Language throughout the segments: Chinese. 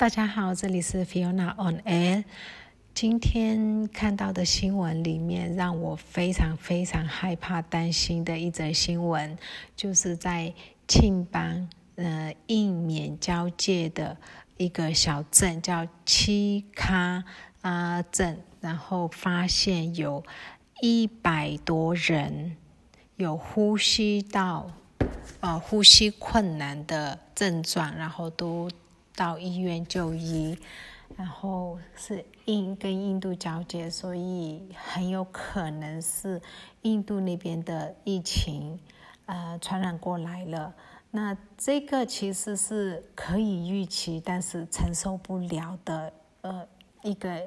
大家好，这里是 Fiona on Air。今天看到的新闻里面，让我非常非常害怕、担心的一则新闻，就是在庆邦呃印缅交界的一个小镇，叫七卡啊镇，然后发现有一百多人有呼吸道呃呼吸困难的症状，然后都。到医院就医，然后是印跟印度交接，所以很有可能是印度那边的疫情，呃，传染过来了。那这个其实是可以预期，但是承受不了的呃一个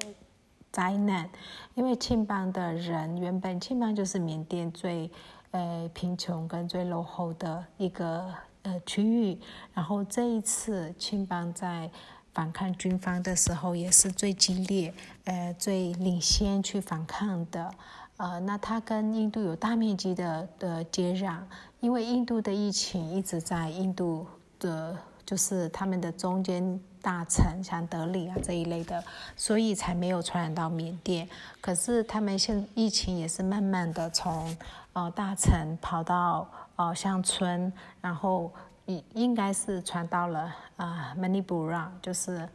灾难，因为庆邦的人原本庆邦就是缅甸最呃贫穷跟最落后的一个。呃，区域，然后这一次青邦在反抗军方的时候也是最激烈，呃，最领先去反抗的，呃，那它跟印度有大面积的的接壤，因为印度的疫情一直在印度的，就是他们的中间大城，像德里啊这一类的，所以才没有传染到缅甸。可是他们现疫情也是慢慢的从呃大城跑到。哦，乡村，然后应应该是传到了啊，Mani b u r a 就是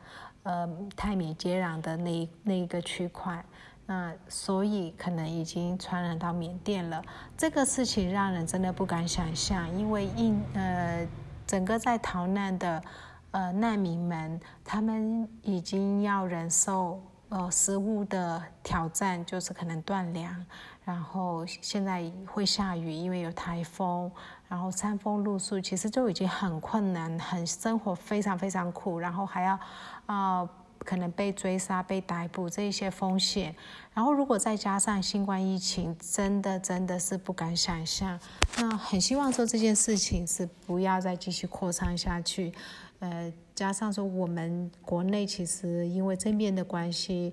呃泰缅接壤的那那一个区块，那所以可能已经传染到缅甸了。这个事情让人真的不敢想象，因为印呃整个在逃难的呃难民们，他们已经要忍受呃食物的挑战，就是可能断粮。然后现在会下雨，因为有台风，然后山风露宿，其实就已经很困难，很生活非常非常苦，然后还要啊可能被追杀、被逮捕这一些风险，然后如果再加上新冠疫情，真的真的是不敢想象。那很希望说这件事情是不要再继续扩散下去，呃，加上说我们国内其实因为政变的关系。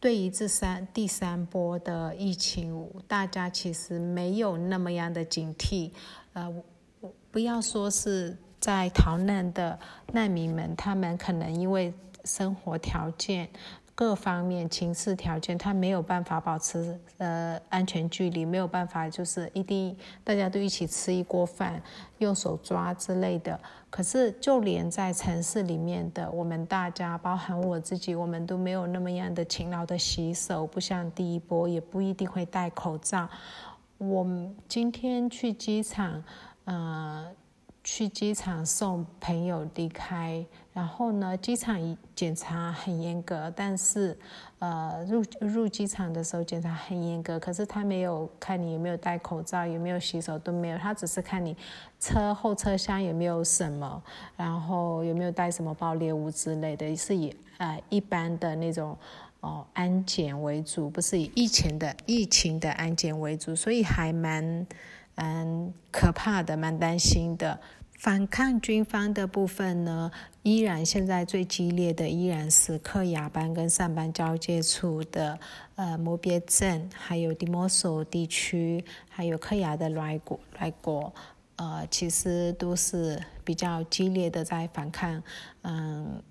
对于这三第三波的疫情，大家其实没有那么样的警惕。呃，不要说是在逃难的难民们，他们可能因为生活条件。各方面情势条件，他没有办法保持呃安全距离，没有办法就是一定大家都一起吃一锅饭，用手抓之类的。可是就连在城市里面的我们大家，包含我自己，我们都没有那么样的勤劳的洗手，不像第一波，也不一定会戴口罩。我今天去机场，呃。去机场送朋友离开，然后呢，机场检查很严格，但是，呃，入入机场的时候检查很严格，可是他没有看你有没有戴口罩，有没有洗手都没有，他只是看你车后车厢有没有什么，然后有没有带什么爆裂物之类的，是以呃一般的那种哦安检为主，不是以疫情的疫情的安检为主，所以还蛮。蛮可怕的，蛮担心的。反抗军方的部分呢，依然现在最激烈的依然是克雅班跟上班交界处的呃摩别镇，还有迪摩索地区，还有克雅的莱国莱国，呃，其实都是比较激烈的在反抗，嗯。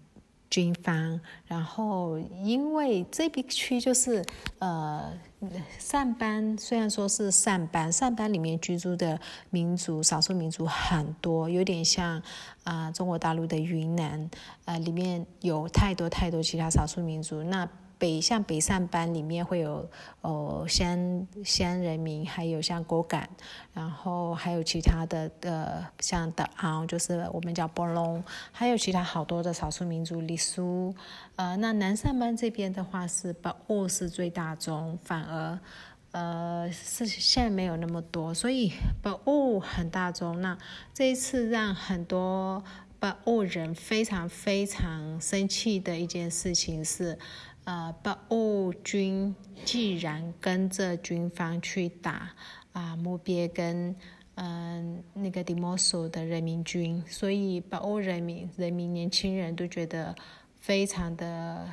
军方，然后因为这边区就是呃上班，虽然说是上班，上班里面居住的民族少数民族很多，有点像啊中国大陆的云南，呃里面有太多太多其他少数民族那。北像北上班里面会有哦先先人民，还有像果敢，然后还有其他的的像的昂，就是我们叫波隆，还有其他好多的少数民族傈僳。呃，那南上班这边的话是巴沃是最大宗，反而呃是现在没有那么多，所以巴沃很大宗。那这一次让很多巴沃人非常非常生气的一件事情是。呃，巴乌军既然跟着军方去打啊，目别跟嗯那个迪摩索的人民军，所以巴乌人民人民年轻人都觉得非常的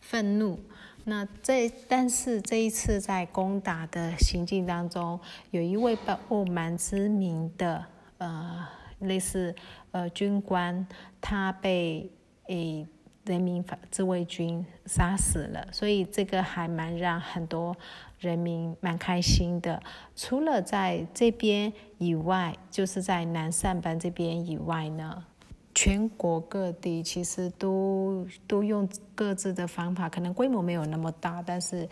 愤怒。那这但是这一次在攻打的行进当中，有一位巴乌蛮知名的呃类似呃军官，他被诶。人民自卫军杀死了，所以这个还蛮让很多人民蛮开心的。除了在这边以外，就是在南上班这边以外呢，全国各地其实都都用各自的方法，可能规模没有那么大，但是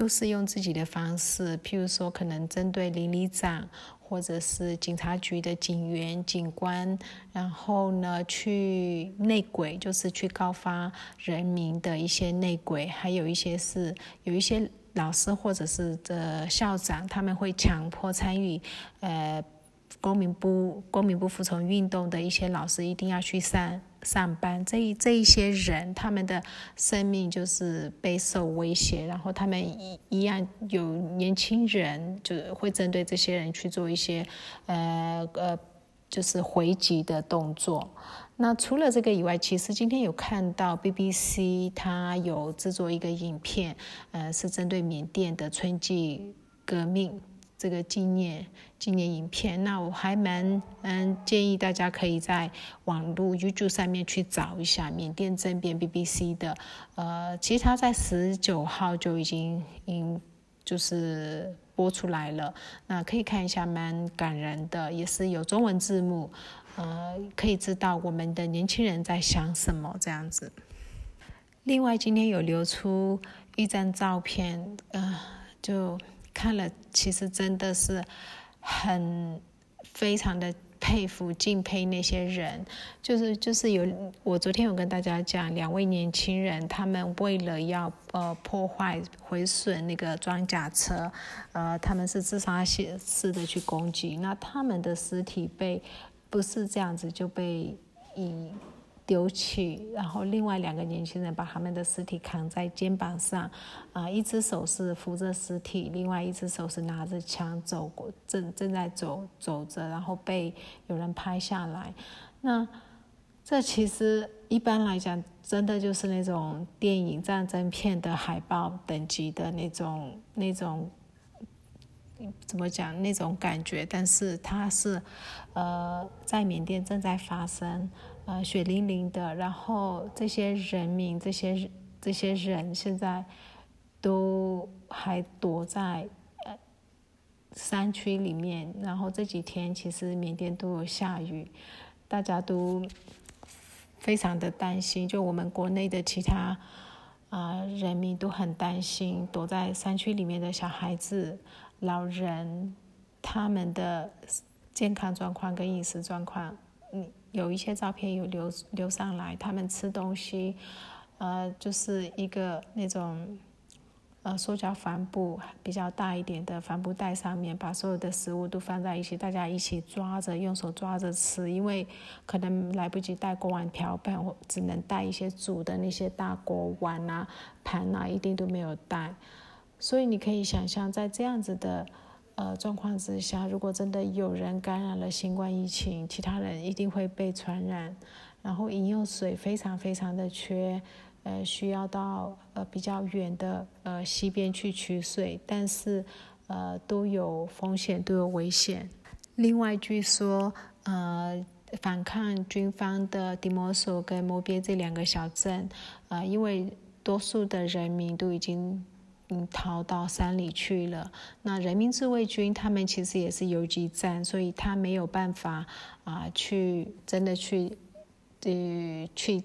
都是用自己的方式，譬如说可能针对邻里长。或者是警察局的警员、警官，然后呢，去内鬼，就是去告发人民的一些内鬼，还有一些是有一些老师或者是的校长，他们会强迫参与，呃。公民不公民不服从运动的一些老师一定要去上上班，这一这一些人他们的生命就是备受威胁，然后他们一一样有年轻人就会针对这些人去做一些呃呃就是回击的动作。那除了这个以外，其实今天有看到 BBC 它有制作一个影片，呃，是针对缅甸的春季革命。这个纪念纪念影片，那我还蛮嗯建议大家可以在网络 YouTube 上面去找一下缅甸政变 BBC 的，呃，其实它在十九号就已经应就是播出来了，那可以看一下，蛮感人的，也是有中文字幕，呃，可以知道我们的年轻人在想什么这样子。另外，今天有流出一张照片，呃，就。看了，其实真的是很非常的佩服、敬佩那些人。就是就是有，我昨天有跟大家讲，两位年轻人，他们为了要呃破坏、毁损那个装甲车，呃，他们是自杀式的去攻击。那他们的尸体被不是这样子就被以。丢弃，然后另外两个年轻人把他们的尸体扛在肩膀上，啊，一只手是扶着尸体，另外一只手是拿着枪走过，正正在走走着，然后被有人拍下来。那这其实一般来讲，真的就是那种电影战争片的海报等级的那种那种，怎么讲那种感觉？但是它是，呃，在缅甸正在发生。呃，血淋淋的，然后这些人民，这些这些人现在都还躲在呃山区里面。然后这几天其实缅甸都有下雨，大家都非常的担心。就我们国内的其他啊人民都很担心，躲在山区里面的小孩子、老人，他们的健康状况跟饮食状况，嗯。有一些照片有流流上来，他们吃东西，呃，就是一个那种，呃，塑胶帆布比较大一点的帆布袋上面，把所有的食物都放在一起，大家一起抓着，用手抓着吃，因为可能来不及带锅碗瓢盆，或只能带一些煮的那些大锅碗啊、盘啊，一定都没有带，所以你可以想象，在这样子的。呃，状况之下，如果真的有人感染了新冠疫情，其他人一定会被传染。然后饮用水非常非常的缺，呃，需要到呃比较远的呃溪边去取水，但是呃都有风险，都有危险。另外，据说呃反抗军方的迪摩索跟摩边这两个小镇，呃，因为多数的人民都已经。嗯，逃到山里去了。那人民自卫军他们其实也是游击战，所以他没有办法啊，去真的去，呃，去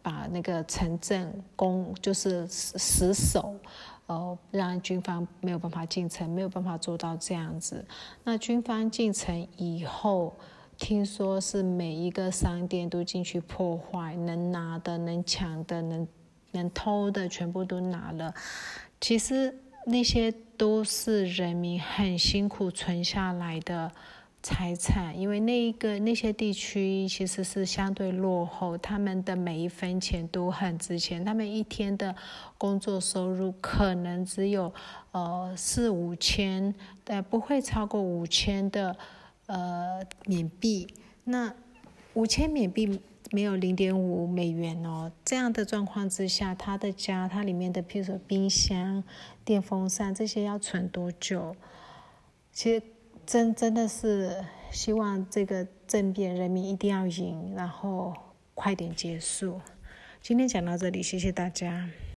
把那个城镇攻，就是死守，呃，让军方没有办法进城，没有办法做到这样子。那军方进城以后，听说是每一个商店都进去破坏，能拿的、能抢的、能能偷的，全部都拿了。其实那些都是人民很辛苦存下来的财产，因为那一个那些地区其实是相对落后，他们的每一分钱都很值钱，他们一天的工作收入可能只有呃四五千，但不会超过五千的呃缅币。那五千缅币。没有零点五美元哦，这样的状况之下，他的家，他里面的，譬如说冰箱、电风扇这些要存多久？其实真真的是希望这个政变人民一定要赢，然后快点结束。今天讲到这里，谢谢大家。